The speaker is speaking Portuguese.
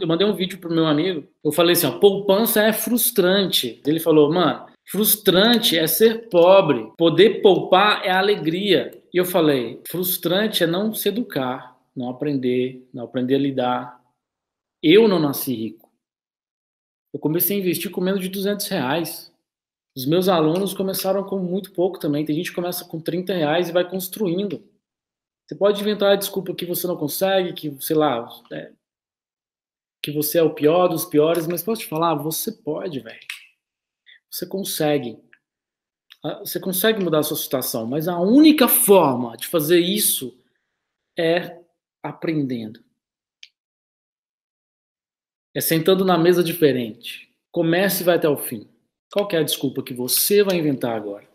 Eu mandei um vídeo pro meu amigo. Eu falei assim: ó, poupança é frustrante. Ele falou, mano, frustrante é ser pobre. Poder poupar é alegria. E eu falei: frustrante é não se educar, não aprender, não aprender a lidar. Eu não nasci rico. Eu comecei a investir com menos de 200 reais. Os meus alunos começaram com muito pouco também. Tem gente que começa com 30 reais e vai construindo. Você pode inventar a desculpa que você não consegue, que, sei lá, é, que você é o pior dos piores, mas posso te falar, você pode, velho. Você consegue. Ah, você consegue mudar a sua situação, mas a única forma de fazer isso é aprendendo. É sentando na mesa diferente. Comece e vai até o fim. Qual é a desculpa que você vai inventar agora?